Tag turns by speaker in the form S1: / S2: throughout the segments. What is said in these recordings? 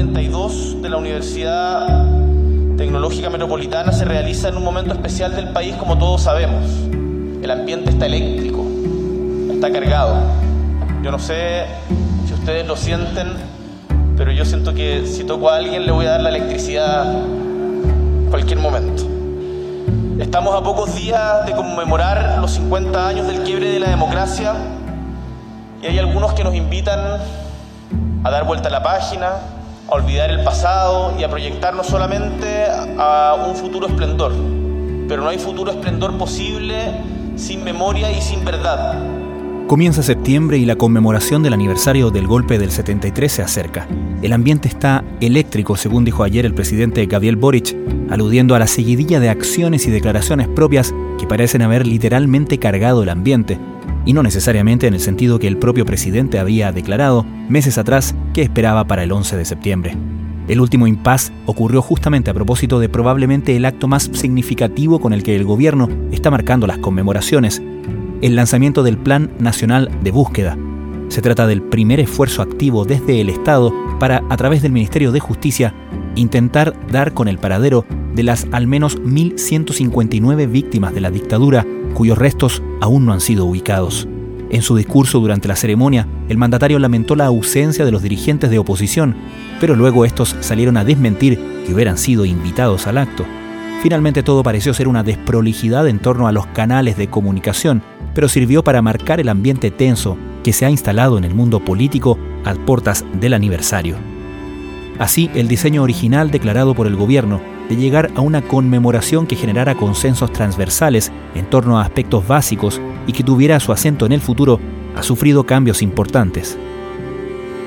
S1: 42 de la Universidad Tecnológica Metropolitana se realiza en un momento especial del país, como todos sabemos. El ambiente está eléctrico, está cargado. Yo no sé si ustedes lo sienten, pero yo siento que si toco a alguien le voy a dar la electricidad cualquier momento. Estamos a pocos días de conmemorar los 50 años del quiebre de la democracia y hay algunos que nos invitan a dar vuelta a la página, a olvidar el pasado y a proyectarnos solamente a un futuro esplendor. Pero no hay futuro esplendor posible sin memoria y sin verdad.
S2: Comienza septiembre y la conmemoración del aniversario del golpe del 73 se acerca. El ambiente está eléctrico, según dijo ayer el presidente Gabriel Boric, aludiendo a la seguidilla de acciones y declaraciones propias que parecen haber literalmente cargado el ambiente, y no necesariamente en el sentido que el propio presidente había declarado meses atrás que esperaba para el 11 de septiembre. El último impas ocurrió justamente a propósito de probablemente el acto más significativo con el que el gobierno está marcando las conmemoraciones, el lanzamiento del Plan Nacional de Búsqueda. Se trata del primer esfuerzo activo desde el Estado para, a través del Ministerio de Justicia, intentar dar con el paradero de las al menos 1.159 víctimas de la dictadura cuyos restos aún no han sido ubicados. En su discurso durante la ceremonia, el mandatario lamentó la ausencia de los dirigentes de oposición, pero luego estos salieron a desmentir que hubieran sido invitados al acto. Finalmente todo pareció ser una desprolijidad en torno a los canales de comunicación, pero sirvió para marcar el ambiente tenso que se ha instalado en el mundo político a puertas del aniversario. Así, el diseño original declarado por el gobierno de llegar a una conmemoración que generara consensos transversales en torno a aspectos básicos y que tuviera su acento en el futuro, ha sufrido cambios importantes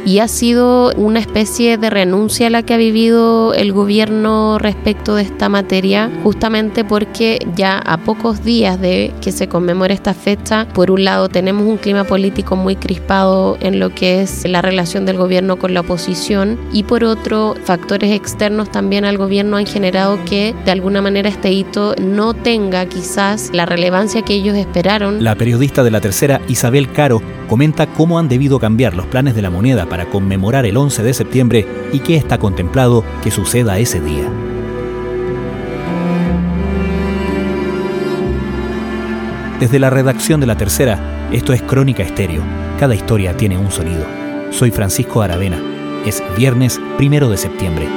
S3: y ha sido una especie de renuncia la que ha vivido el gobierno respecto de esta materia, justamente porque ya a pocos días de que se conmemore esta fecha, por un lado tenemos un clima político muy crispado en lo que es la relación del gobierno con la oposición y por otro factores externos también al gobierno han generado que de alguna manera este hito no tenga quizás la relevancia que ellos esperaron.
S2: La periodista de la tercera, Isabel Caro, comenta cómo han debido cambiar los planes de la moneda para conmemorar el 11 de septiembre y qué está contemplado que suceda ese día. Desde la redacción de La Tercera, esto es Crónica Estéreo. Cada historia tiene un sonido. Soy Francisco Aravena. Es viernes primero de septiembre.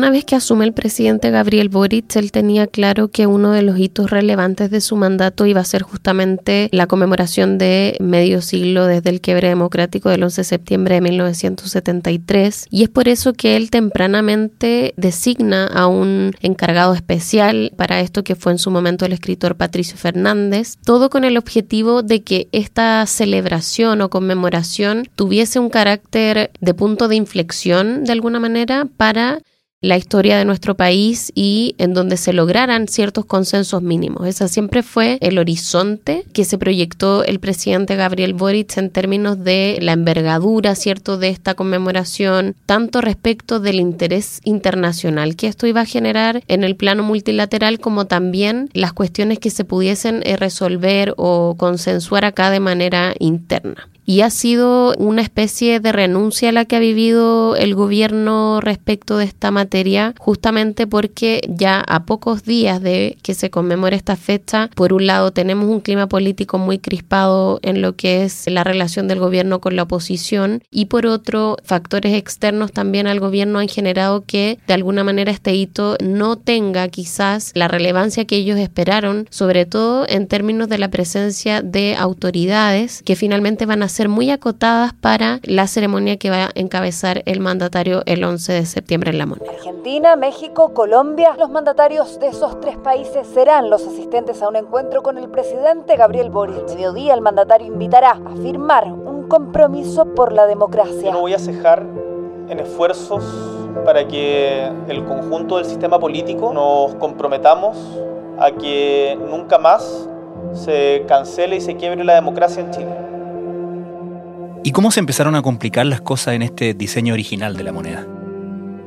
S3: Una vez que asume el presidente Gabriel Boric, él tenía claro que uno de los hitos relevantes de su mandato iba a ser justamente la conmemoración de medio siglo desde el quiebre democrático del 11 de septiembre de 1973 y es por eso que él tempranamente designa a un encargado especial para esto que fue en su momento el escritor Patricio Fernández, todo con el objetivo de que esta celebración o conmemoración tuviese un carácter de punto de inflexión de alguna manera para la historia de nuestro país y en donde se lograran ciertos consensos mínimos. Ese siempre fue el horizonte que se proyectó el presidente Gabriel Boric en términos de la envergadura, ¿cierto?, de esta conmemoración, tanto respecto del interés internacional que esto iba a generar en el plano multilateral, como también las cuestiones que se pudiesen eh, resolver o consensuar acá de manera interna y ha sido una especie de renuncia a la que ha vivido el gobierno respecto de esta materia, justamente porque ya a pocos días de que se conmemore esta fecha, por un lado tenemos un clima político muy crispado en lo que es la relación del gobierno con la oposición y por otro factores externos también al gobierno han generado que de alguna manera este hito no tenga quizás la relevancia que ellos esperaron, sobre todo en términos de la presencia de autoridades que finalmente van a ser muy acotadas para la ceremonia que va a encabezar el mandatario el 11 de septiembre en La Moneda.
S4: Argentina, México, Colombia, los mandatarios de esos tres países serán los asistentes a un encuentro con el presidente Gabriel Boric. mediodía el mandatario invitará a firmar un compromiso por la democracia.
S1: no voy a cejar en esfuerzos para que el conjunto del sistema político nos comprometamos a que nunca más se cancele y se quiebre la democracia en Chile.
S2: ¿Y cómo se empezaron a complicar las cosas en este diseño original de la moneda?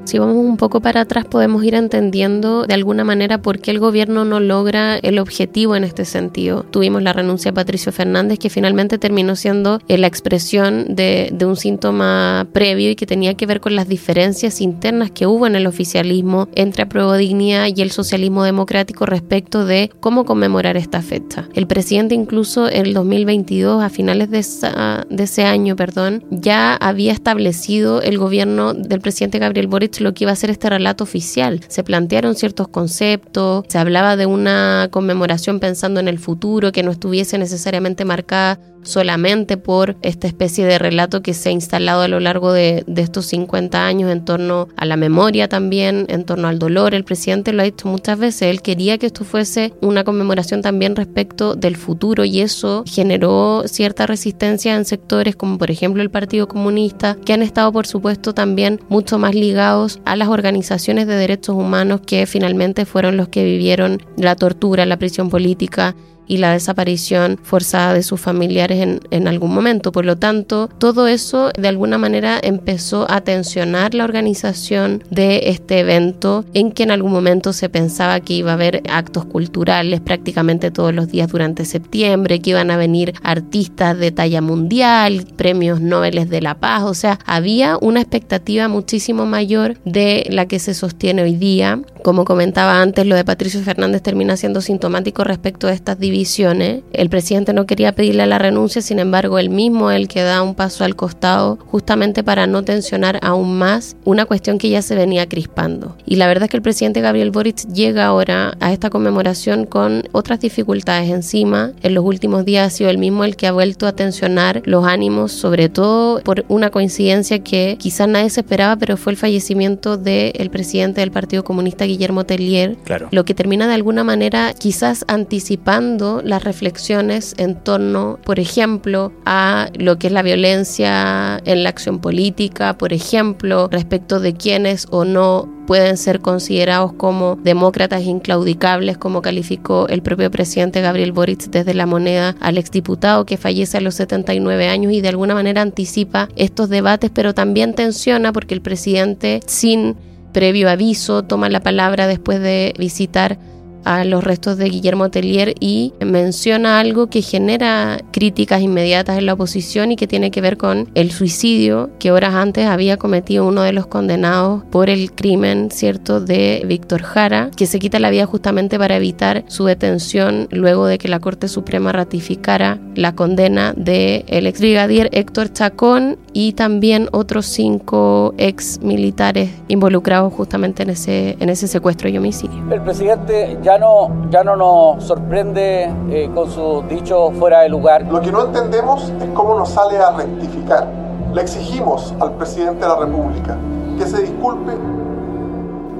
S3: Si vamos un poco para atrás podemos ir entendiendo de alguna manera por qué el gobierno no logra el objetivo en este sentido. Tuvimos la renuncia de Patricio Fernández que finalmente terminó siendo eh, la expresión de, un síntoma previo y que tenía que ver con las diferencias internas que hubo en el oficialismo entre Apruebo Dignidad y el socialismo democrático respecto de cómo conmemorar esta fecha. El presidente incluso en el 2022, a finales de, de ese año, perdón, ya había establecido el gobierno del presidente Gabriel Boric lo que iba a ser este relato oficial. Se plantearon ciertos conceptos, se hablaba de una conmemoración pensando en el futuro, que no estuviese necesariamente marcada solamente por esta especie de relato que se ha instalado a lo largo de, estos 50 años en torno a la memoria también, en torno al dolor. El presidente lo ha dicho muchas veces, él quería que esto fuese una conmemoración también respecto del futuro y eso generó cierta resistencia en sectores como por ejemplo el Partido Comunista, que han estado por supuesto también mucho más ligados a las organizaciones de derechos humanos que finalmente fueron los que vivieron la tortura, la prisión política y la desaparición forzada de sus familiares en, en, algún momento. Por lo tanto, todo eso de alguna manera empezó a tensionar la organización de este evento en que en algún momento se pensaba que iba a haber actos culturales prácticamente todos los días durante septiembre, que iban a venir artistas de talla mundial, premios Nobel de la Paz, o sea, había una expectativa muchísimo mayor de la que se sostiene hoy día. Como comentaba antes, lo de Patricio Fernández termina siendo sintomático respecto a estas divisiones. El presidente no quería pedirle la renuncia, sin embargo, él mismo el que da un paso al costado justamente para no tensionar aún más una cuestión que ya se venía crispando. Y la verdad es que el presidente Gabriel Boric llega ahora a esta conmemoración con otras dificultades encima. En los últimos días ha sido el mismo el que ha vuelto a tensionar los ánimos, sobre todo por una coincidencia que quizás nadie se esperaba, pero fue el fallecimiento del presidente del Partido Comunista, Guillermo Tellier,
S2: claro.
S3: lo que termina de alguna manera quizás anticipando las reflexiones en torno, por ejemplo, a lo que es la violencia en la acción política, por ejemplo, respecto de quienes o no pueden ser considerados como demócratas inclaudicables, como calificó el propio presidente Gabriel Boric desde la moneda al exdiputado que fallece a los 79 años y de alguna manera anticipa estos debates, pero también tensiona porque el presidente sin previo aviso toma la palabra después de visitar a los restos de Guillermo Tellier y menciona algo que genera críticas inmediatas en la oposición y que tiene que ver con el suicidio que horas antes había cometido uno de los condenados por el crimen, ¿cierto?, de Víctor Jara, que se quita la vida justamente para evitar su detención luego de que la Corte Suprema ratificara la condena de el ex brigadier Héctor Chacón y también otros cinco ex militares involucrados justamente en ese, en ese secuestro y homicidio.
S5: El presidente ya no, ya no nos sorprende eh, con su dicho fuera de lugar.
S6: Lo que no entendemos es cómo nos sale a rectificar. Le exigimos al presidente de la República que se disculpe.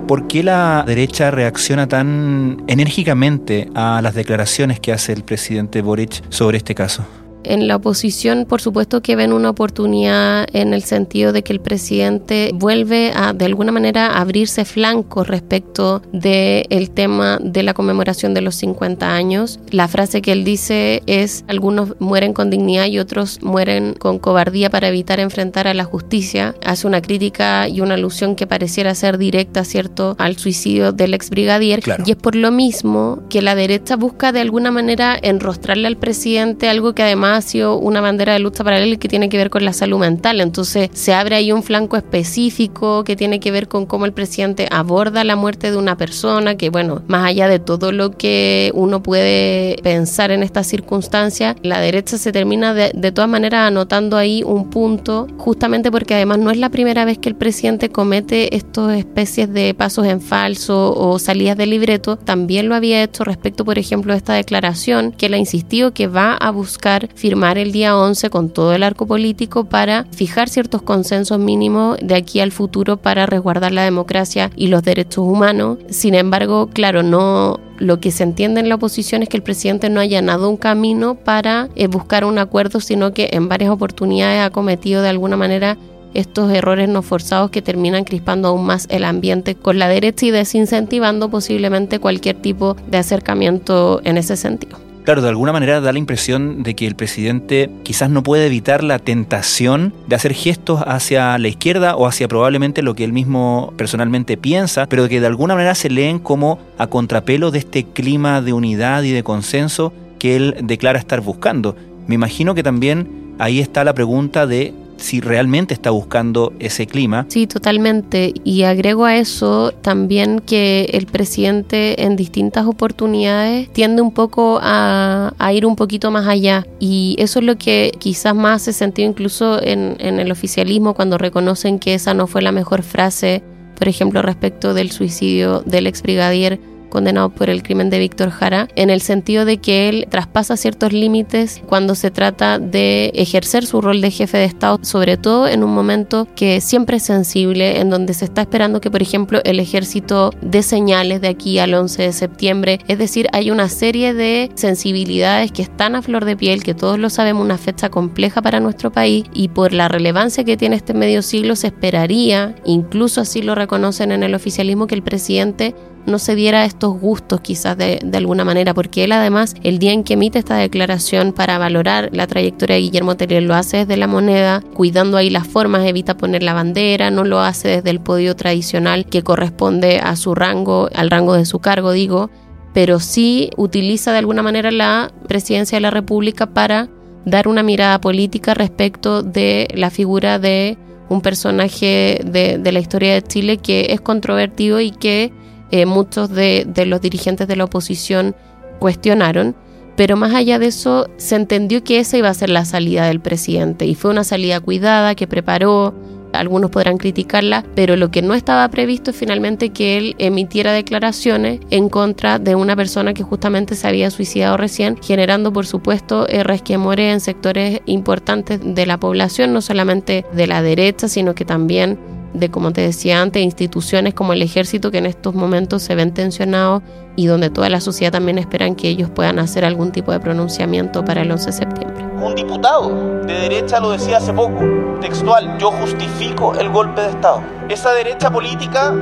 S2: ¿Por qué la derecha reacciona tan enérgicamente a las declaraciones que hace el presidente Boric sobre este caso?
S3: En la oposición, por supuesto que ven una oportunidad en el sentido de que el presidente vuelve a, de alguna manera, abrirse flanco respecto del el tema de la conmemoración de los 50 años. La frase que él dice es, algunos mueren con dignidad y otros mueren con cobardía para evitar enfrentar a la justicia. Hace una crítica y una alusión que pareciera ser directa, ¿cierto?, al suicidio del ex brigadier.
S2: Claro.
S3: Y es por lo mismo que la derecha busca de alguna manera enrostrarle al presidente algo que además sido una bandera de lucha para él que tiene que ver con la salud mental. Entonces se abre ahí un flanco específico que tiene que ver con cómo el presidente aborda la muerte de una persona, que bueno, más allá de todo lo que uno puede pensar en estas circunstancias, la derecha se termina de, de todas maneras anotando ahí un punto, justamente porque además no es la primera vez que el presidente comete estas especies de pasos en falso o salidas de libreto, también lo había hecho respecto, por ejemplo, a esta declaración que él ha insistido que va a buscar firmar el día 11 con todo el arco político para fijar ciertos consensos mínimos de aquí al futuro para resguardar la democracia y los derechos humanos. Sin embargo, claro, no lo que se entiende en la oposición es que el presidente no ha allanado un camino para eh, buscar un acuerdo, sino que en varias oportunidades ha cometido de alguna manera estos errores no forzados que terminan crispando aún más el ambiente con la derecha y desincentivando posiblemente cualquier tipo de acercamiento en ese sentido.
S2: Claro, de alguna manera da la impresión de que el presidente quizás no puede evitar la tentación de hacer gestos hacia la izquierda o hacia probablemente lo que él mismo personalmente piensa, pero que de alguna manera se leen como a contrapelo de este clima de unidad y de consenso que él declara estar buscando. Me imagino que también ahí está la pregunta de si realmente está buscando ese clima.
S3: Sí, totalmente. Y agrego a eso también que el presidente en distintas oportunidades tiende un poco a, ir un poquito más allá. Y eso es lo que quizás más se sentido incluso en, en el oficialismo cuando reconocen que esa no fue la mejor frase, por ejemplo, respecto del suicidio del ex brigadier condenado por el crimen de Víctor Jara, en el sentido de que él traspasa ciertos límites cuando se trata de ejercer su rol de jefe de Estado, sobre todo en un momento que siempre es sensible, en donde se está esperando que, por ejemplo, el ejército dé señales de aquí al 11 de septiembre. Es decir, hay una serie de sensibilidades que están a flor de piel, que todos lo sabemos, una fecha compleja para nuestro país y por la relevancia que tiene este medio siglo se esperaría, incluso así lo reconocen en el oficialismo, que el presidente no se diera estos gustos quizás de, alguna manera, porque él además el día en que emite esta declaración para valorar la trayectoria de Guillermo Tellier lo hace desde la moneda, cuidando ahí las formas, evita poner la bandera, no lo hace desde el podio tradicional que corresponde a su rango, al rango de su cargo, digo, pero sí utiliza de alguna manera la presidencia de la República para dar una mirada política respecto de la figura de un personaje de, de la historia de Chile que es controvertido y que eh, muchos de, los dirigentes de la oposición cuestionaron, pero más allá de eso se entendió que esa iba a ser la salida del presidente y fue una salida cuidada que preparó, algunos podrán criticarla, pero lo que no estaba previsto es finalmente que él emitiera declaraciones en contra de una persona que justamente se había suicidado recién, generando por supuesto resquemores en sectores importantes de la población, no solamente de la derecha, sino que también de, como te decía antes, instituciones como el ejército que en estos momentos se ven tensionados y donde toda la sociedad también esperan que ellos puedan hacer algún tipo de pronunciamiento para el 11 de septiembre.
S1: Un diputado de derecha lo decía hace poco, textual, yo justifico el golpe de Estado. Esa derecha política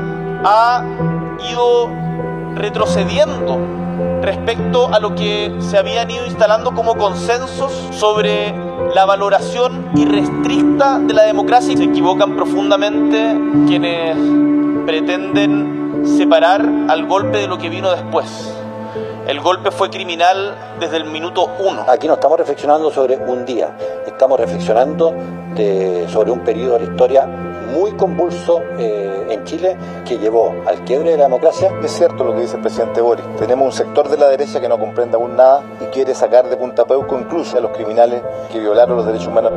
S1: ha ido retrocediendo respecto a lo que se habían ido instalando como consensos sobre la valoración irrestricta de la democracia. Se equivocan profundamente quienes pretenden separar al golpe de lo que vino después. El golpe fue criminal desde el minuto uno.
S7: Aquí no estamos reflexionando sobre un día, estamos reflexionando sobre un periodo de la historia muy convulso eh, en Chile que llevó al quiebre de la democracia.
S8: Es cierto lo que dice el presidente Boris. Tenemos un sector de la derecha que no comprende aún nada y quiere sacar de punta peuco incluso a los criminales que violaron los derechos humanos.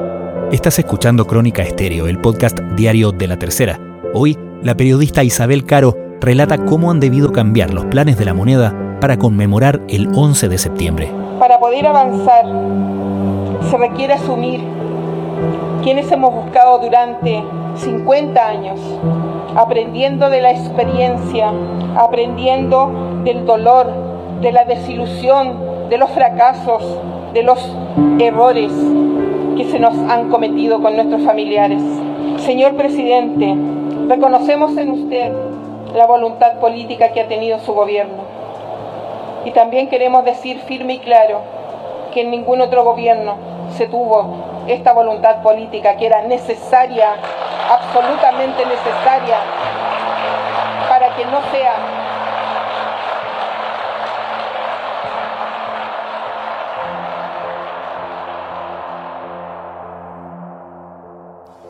S2: Estás escuchando Crónica Estéreo, el podcast diario de la tercera. Hoy, la periodista Isabel Caro relata cómo han debido cambiar los planes de la moneda para conmemorar el 11 de septiembre.
S9: Para poder avanzar, se requiere asumir quienes hemos buscado durante 50 años, aprendiendo de la experiencia, aprendiendo del dolor, de la desilusión, de los fracasos, de los errores que se nos han cometido con nuestros familiares. Señor presidente, reconocemos en usted la voluntad política que ha tenido su gobierno. Y también queremos decir firme y claro que en ningún otro gobierno se tuvo esta voluntad política que era necesaria, absolutamente necesaria, para que no sea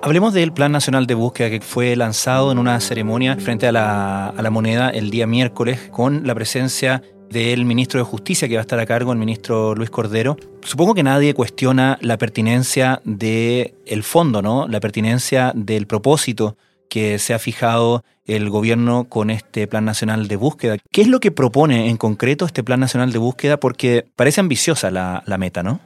S2: Hablemos del Plan Nacional de Búsqueda que fue lanzado en una ceremonia frente a la, a la moneda el día miércoles con la presencia del ministro de Justicia que va a estar a cargo, el ministro Luis Cordero. Supongo que nadie cuestiona la pertinencia del el fondo, ¿no? La pertinencia del propósito que se ha fijado el gobierno con este Plan Nacional de Búsqueda. ¿Qué es lo que propone en concreto este Plan Nacional de Búsqueda? Porque parece ambiciosa la, la meta, ¿no?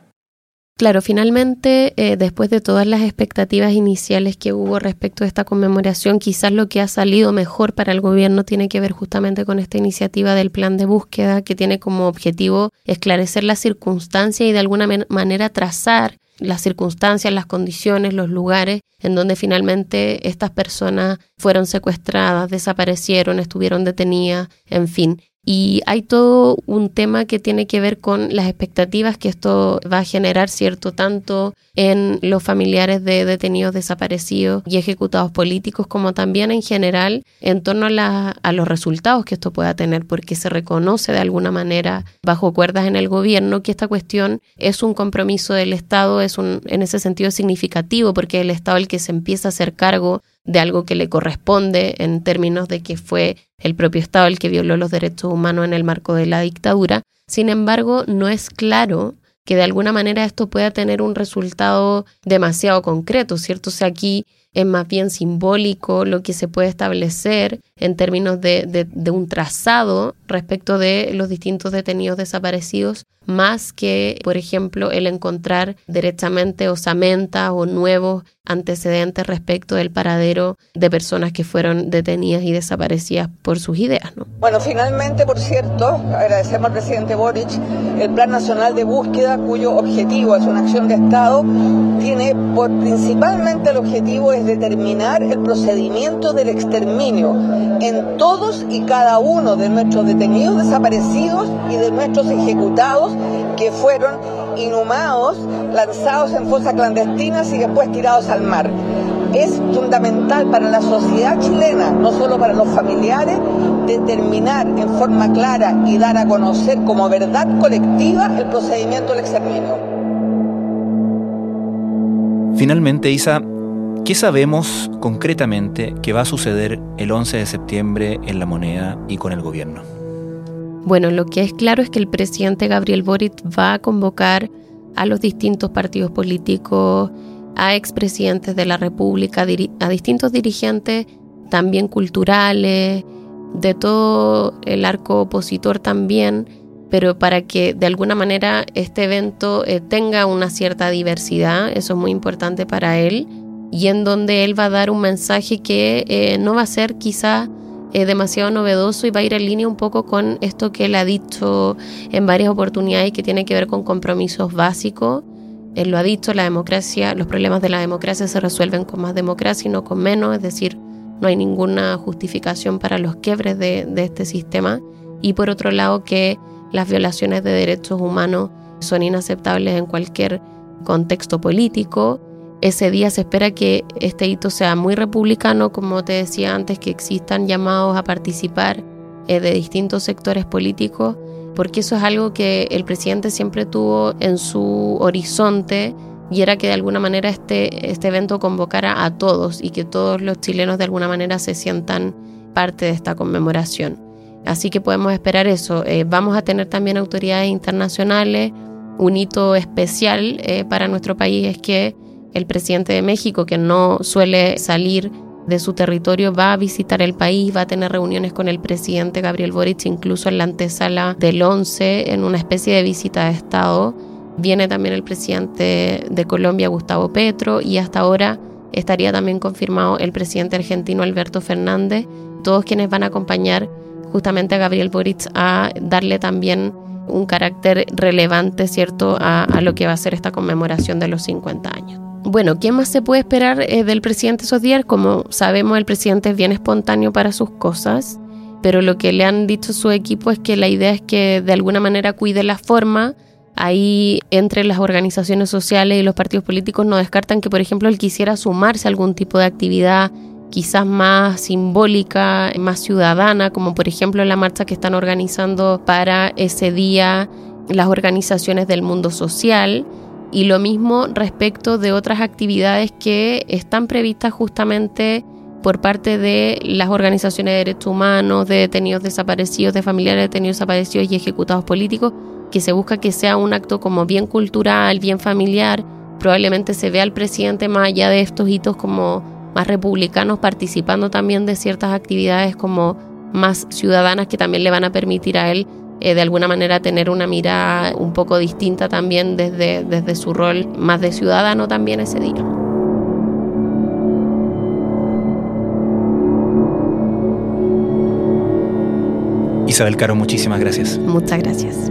S3: Claro, finalmente, eh, después de todas las expectativas iniciales que hubo respecto a esta conmemoración, quizás lo que ha salido mejor para el gobierno tiene que ver justamente con esta iniciativa del plan de búsqueda, que tiene como objetivo esclarecer las circunstancias y de alguna manera trazar las circunstancias, las condiciones, los lugares en donde finalmente estas personas fueron secuestradas, desaparecieron, estuvieron detenidas, en fin y hay todo un tema que tiene que ver con las expectativas que esto va a generar, ¿cierto? Tanto en los familiares de detenidos desaparecidos y ejecutados políticos, como también en general en torno a, a los resultados que esto pueda tener, porque se reconoce de alguna manera bajo cuerdas en el gobierno que esta cuestión es un compromiso del Estado, es un, en ese sentido significativo, porque el Estado el que se empieza a hacer cargo de algo que le corresponde en términos de que fue el propio Estado el que violó los derechos humanos en el marco de la dictadura. Sin embargo, no es claro que de alguna manera esto pueda tener un resultado demasiado concreto, ¿cierto? O sea, aquí es más bien simbólico lo que se puede establecer en términos de, de, un trazado respecto de los distintos detenidos desaparecidos, más que, por ejemplo, el encontrar directamente osamentas o nuevos antecedentes respecto del paradero de personas que fueron detenidas y desaparecidas por sus ideas. ¿no?
S9: Bueno, finalmente, por cierto, agradecemos al presidente Boric, el Plan Nacional de Búsqueda, cuyo objetivo es una acción de Estado, tiene por principalmente el objetivo es determinar el procedimiento del exterminio en todos y cada uno de nuestros detenidos desaparecidos y de nuestros ejecutados que fueron inhumados, lanzados en fosas clandestinas y después tirados al mar. Es fundamental para la sociedad chilena, no solo para los familiares, determinar en forma clara y dar a conocer como verdad colectiva el procedimiento del exterminio.
S2: Finalmente, Isa, ¿qué sabemos concretamente que va a suceder el 11 de septiembre en la moneda y con el gobierno?
S3: Bueno, lo que es claro es que el presidente Gabriel Boric va a convocar a los distintos partidos políticos, a expresidentes de la República, a distintos dirigentes también culturales, de todo el arco opositor también, pero para que de alguna manera este evento eh, tenga una cierta diversidad, eso es muy importante para él, y en donde él va a dar un mensaje que eh, no va a ser quizá eh, demasiado novedoso y va a ir en línea un poco con esto que él ha dicho en varias oportunidades que tiene que ver con compromisos básicos. Él lo ha dicho, la democracia, los problemas de la democracia se resuelven con más democracia y no con menos, es decir, no hay ninguna justificación para los quiebres de, de este sistema. Y por otro lado, que las violaciones de derechos humanos son inaceptables en cualquier contexto político ese día se espera que este hito sea muy republicano, como te decía antes, que existan llamados a participar eh, de distintos sectores políticos, porque eso es algo que el presidente siempre tuvo en su horizonte y era que de alguna manera este, este evento convocara a todos y que todos los chilenos de alguna manera se sientan parte de esta conmemoración. Así que podemos esperar eso. Eh, vamos a tener también autoridades internacionales. Un hito especial eh, para nuestro país es que el presidente de México, que no suele salir de su territorio, va a visitar el país, va a tener reuniones con el presidente Gabriel Boric, incluso en la antesala del 11, en una especie de visita de Estado. Viene también el presidente de Colombia, Gustavo Petro, y hasta ahora estaría también confirmado el presidente argentino Alberto Fernández, todos quienes van a acompañar justamente a Gabriel Boric a darle también un carácter relevante, ¿cierto?, a, a lo que va a ser esta conmemoración de los 50 años. Bueno, ¿qué más se puede esperar eh, del presidente esos? Como sabemos, el presidente es bien espontáneo para sus cosas, pero lo que le han dicho su equipo es que la idea es que de alguna manera cuide la forma. Ahí entre las organizaciones sociales y los partidos políticos no descartan que, por ejemplo, él quisiera sumarse a algún tipo de actividad quizás más simbólica, más ciudadana, como por ejemplo la marcha que están organizando para ese día las organizaciones del mundo social y lo mismo respecto de otras actividades que están previstas justamente por parte de las organizaciones de derechos humanos, de detenidos desaparecidos, de familiares de detenidos desaparecidos y ejecutados políticos, que se busca que sea un acto como bien cultural, bien familiar. Probablemente se vea al presidente más allá de estos hitos como más republicanos participando también de ciertas actividades como más ciudadanas que también le van a permitir a él eh, de alguna manera tener una mirada un poco distinta también desde, desde su rol más de ciudadano también ese día.
S2: Isabel Caro, muchísimas gracias.
S3: Muchas gracias.